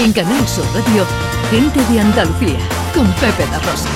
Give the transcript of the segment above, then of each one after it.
En Canal Sur Radio, Gente de Andalucía, con Pepe La Rosa.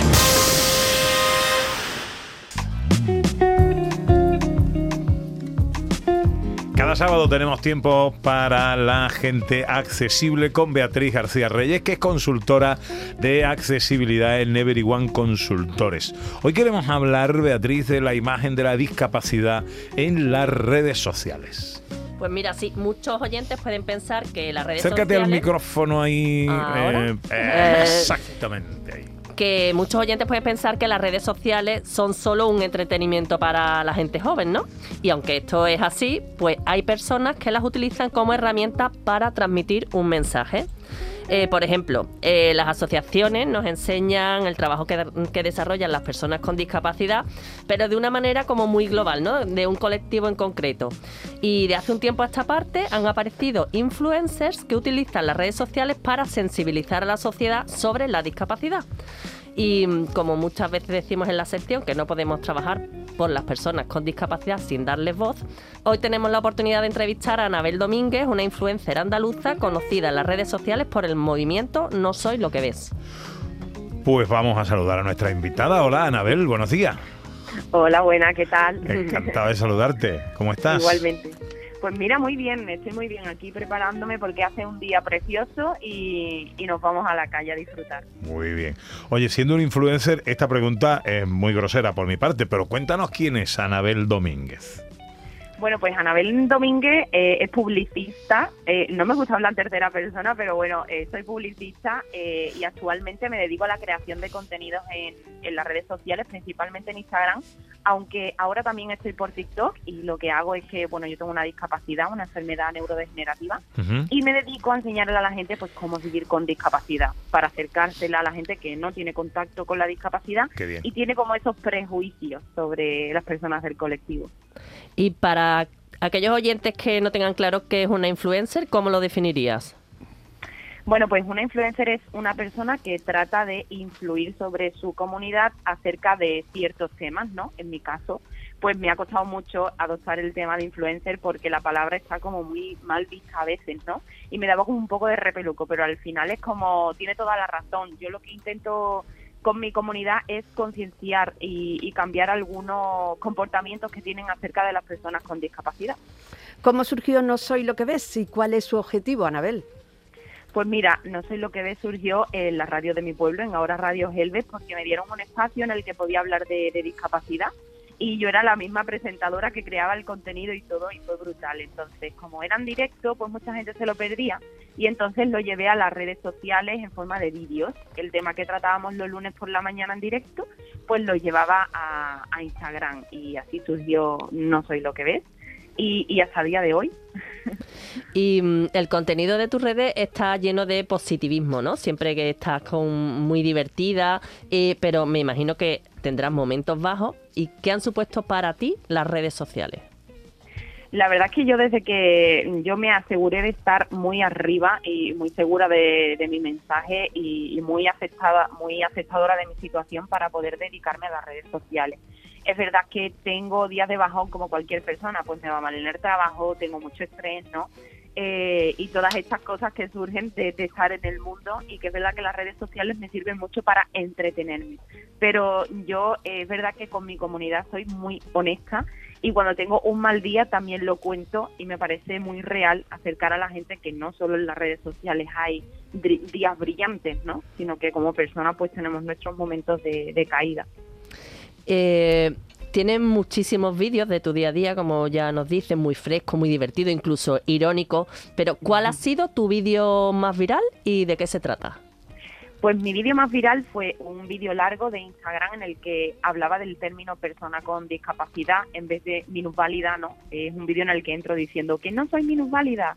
Cada sábado tenemos tiempo para la gente accesible con Beatriz García Reyes, que es consultora de accesibilidad en Never One Consultores. Hoy queremos hablar, Beatriz, de la imagen de la discapacidad en las redes sociales. Pues mira, sí, muchos oyentes pueden pensar que las redes Acércate sociales... al micrófono ahí. Eh, Eh, exactamente ahí. que muchos oyentes pueden pensar que las redes sociales son solo un entretenimiento para la gente joven, ¿no? Y aunque esto es así, pues hay personas que las utilizan como herramienta para transmitir un mensaje. Eh, por ejemplo, eh, las asociaciones nos enseñan el trabajo que, que desarrollan las personas con discapacidad, pero de una manera como muy global, ¿no? De un colectivo en concreto. Y de hace un tiempo a esta parte han aparecido influencers que utilizan las redes sociales para sensibilizar a la sociedad sobre la discapacidad. Y mm, como muchas veces decimos en la sección que no podemos trabajar por las personas con discapacidad sin darles voz, hoy tenemos la oportunidad de entrevistar a Anabel Domínguez, una influencer andaluza conocida en las redes sociales por el movimiento No Soy Lo que Ves. Pues vamos a saludar a nuestra invitada. Hola, Anabel, buenos días. Hola, buena, ¿qué tal? Encantado de saludarte. ¿Cómo estás? Igualmente. Pues mira, muy bien, estoy muy bien aquí preparándome porque hace un día precioso y, y nos vamos a la calle a disfrutar. Muy bien. Oye, siendo un influencer, esta pregunta es muy grosera por mi parte, pero cuéntanos quién es Anabel Domínguez. Bueno, pues Anabel Domínguez eh, es publicista. eh, no me gusta hablar en tercera persona, pero bueno, eh, soy publicista eh, y actualmente me dedico a la creación de contenidos en, en las redes sociales, principalmente en Instagram, aunque ahora también estoy por TikTok y lo que hago es que, bueno, yo tengo una discapacidad, una enfermedad neurodegenerativa y me dedico a enseñarle a la gente pues cómo vivir con discapacidad, para acercársela a la gente que no tiene contacto con la discapacidad y tiene como esos prejuicios sobre las personas del colectivo. Y para aquellos oyentes que no tengan claro qué es una influencer, ¿cómo lo definirías? Bueno, pues una influencer es una persona que trata de influir sobre su comunidad acerca de ciertos temas, ¿no? En mi caso, pues me ha costado mucho adoptar el tema de influencer porque la palabra está como muy mal vista a veces, ¿no? Y me daba como un poco de repeluco, pero al final es como, tiene toda la razón. Yo lo que intento con mi comunidad es concienciar y, y cambiar algunos comportamientos que tienen acerca de las personas con discapacidad. ¿Cómo surgió No Soy lo que ves y cuál es su objetivo, Anabel? Pues mira, no sé lo que ve surgió en la radio de mi pueblo, en ahora Radio Helves, porque me dieron un espacio en el que podía hablar de, de discapacidad y yo era la misma presentadora que creaba el contenido y todo y fue brutal. Entonces, como eran directo, pues mucha gente se lo perdía y entonces lo llevé a las redes sociales en forma de vídeos. El tema que tratábamos los lunes por la mañana en directo, pues lo llevaba a, a Instagram y así surgió No Soy Lo que ves y, y hasta el día de hoy Y mm, el contenido de tus redes está lleno de positivismo, ¿no? Siempre que estás con muy divertida, eh, pero me imagino que tendrás momentos bajos. ¿Y qué han supuesto para ti las redes sociales? La verdad es que yo desde que yo me aseguré de estar muy arriba y muy segura de, de mi mensaje y, y muy aceptada, muy aceptadora de mi situación para poder dedicarme a las redes sociales. Es verdad que tengo días de bajón como cualquier persona, pues me va mal en el trabajo, tengo mucho estrés, ¿no? Eh, y todas estas cosas que surgen de, estar en el mundo y que es verdad que las redes sociales me sirven mucho para entretenerme. Pero yo eh, es verdad que con mi comunidad soy muy honesta y cuando tengo un mal día también lo cuento y me parece muy real acercar a la gente que no solo en las redes sociales hay días brillantes, ¿no? Sino que como persona pues tenemos nuestros momentos de, de caída. Eh, tienes muchísimos vídeos de tu día a día, como ya nos dices, muy fresco, muy divertido, incluso irónico. Pero ¿cuál ha sido tu vídeo más viral y de qué se trata? Pues mi vídeo más viral fue un vídeo largo de Instagram en el que hablaba del término persona con discapacidad en vez de minusválida, ¿no? Es un vídeo en el que entro diciendo que no soy minusválida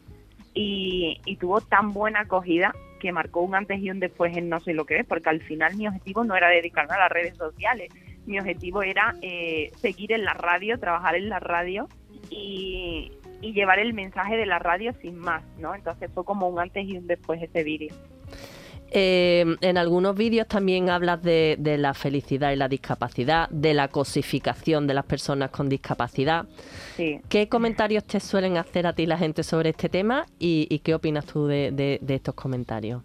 y, y tuvo tan buena acogida que marcó un antes y un después en No Soy Lo Que Es, porque al final mi objetivo no era dedicarme a las redes sociales, mi objetivo era eh, seguir en la radio, trabajar en la radio y, y llevar el mensaje de la radio sin más, ¿no? Entonces fue como un antes y un después ese vídeo. Eh, en algunos vídeos también hablas de, de la felicidad y la discapacidad, de la cosificación de las personas con discapacidad. Sí. ¿Qué comentarios te suelen hacer a ti la gente sobre este tema y, y qué opinas tú de, de- de estos comentarios?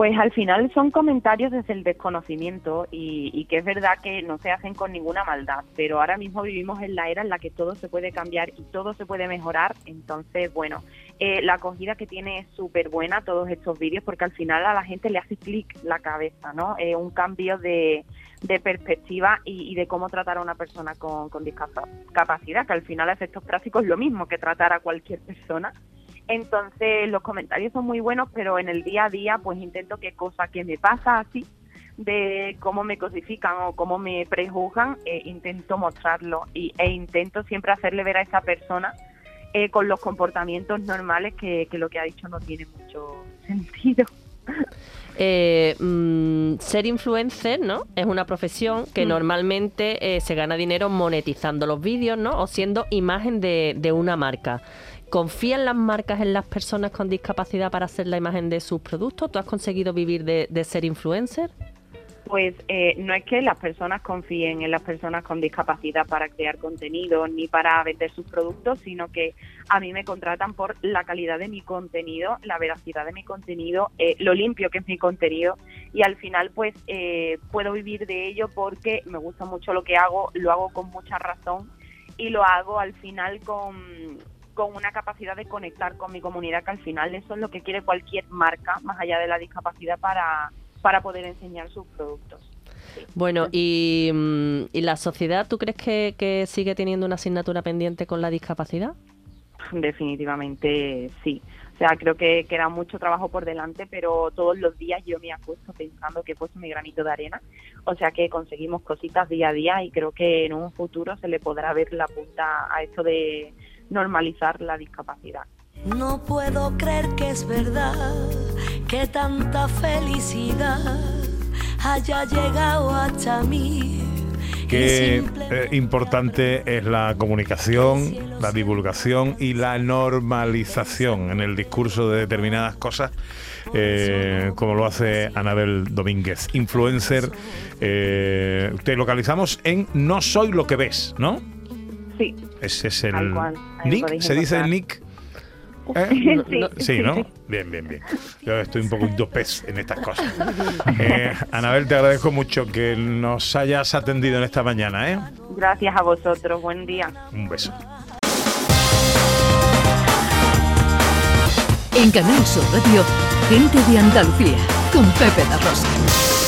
Pues al final son comentarios desde el desconocimiento y, y que es verdad que no se hacen con ninguna maldad, pero ahora mismo vivimos en la era en la que todo se puede cambiar y todo se puede mejorar, entonces bueno, eh, la acogida que tiene es súper buena todos estos vídeos porque al final a la gente le hace clic la cabeza, ¿no? Eh, un cambio de, de perspectiva y, y de cómo tratar a una persona con, con discapacidad, que al final a efectos prácticos es lo mismo que tratar a cualquier persona. Entonces los comentarios son muy buenos, pero en el día a día pues intento que cosa que me pasa así, de cómo me cosifican o cómo me prejuzgan, eh, intento mostrarlo y, e intento siempre hacerle ver a esa persona eh, con los comportamientos normales que, que lo que ha dicho no tiene mucho sentido. Eh, mm, ser influencer, ¿no? Es una profesión que Mm. normalmente eh, se gana dinero monetizando los vídeos, ¿no? O siendo imagen de, de una marca. ¿Confían las marcas en las personas con discapacidad para hacer la imagen de sus productos? ¿Tú has conseguido vivir de, de ser influencer? Pues eh, no es que las personas confíen en las personas con discapacidad para crear contenido ni para vender sus productos, sino que a mí me contratan por la calidad de mi contenido, la veracidad de mi contenido, eh, lo limpio que es mi contenido y al final pues eh, puedo vivir de ello porque me gusta mucho lo que hago, lo hago con mucha razón y lo hago al final con, con una capacidad de conectar con mi comunidad, que al final eso es lo que quiere cualquier marca, más allá de la discapacidad, para, para poder enseñar sus productos. Bueno, y, mm, ¿y la sociedad, tú crees que, que sigue teniendo una asignatura pendiente con la discapacidad? Definitivamente sí. O sea, creo que queda mucho trabajo por delante, pero todos los días yo me acuesto pensando que he puesto mi granito de arena. O sea que conseguimos cositas día a día y creo que en un futuro se le podrá ver la punta a esto de normalizar la discapacidad. No puedo creer que es verdad que tanta felicidad haya llegado hasta mí. Qué eh, importante es la comunicación, la divulgación y la normalización en el discurso de determinadas cosas, eh, como lo hace Anabel Domínguez, influencer. eh, te localizamos en No Soy Lo que Ves, ¿no? Sí, Ese es el cual, nick, se dice el nick. ¿Eh? sí, Sí, ¿no? Bien, bien, bien. Yo estoy un poco pez en estas cosas. Eh, Anabel, te agradezco mucho que nos hayas atendido en esta mañana, ¿eh? Gracias a vosotros. Buen día. Un beso. En Canal Sur Radio, gente de Andalucía, con Pepe La Rosa.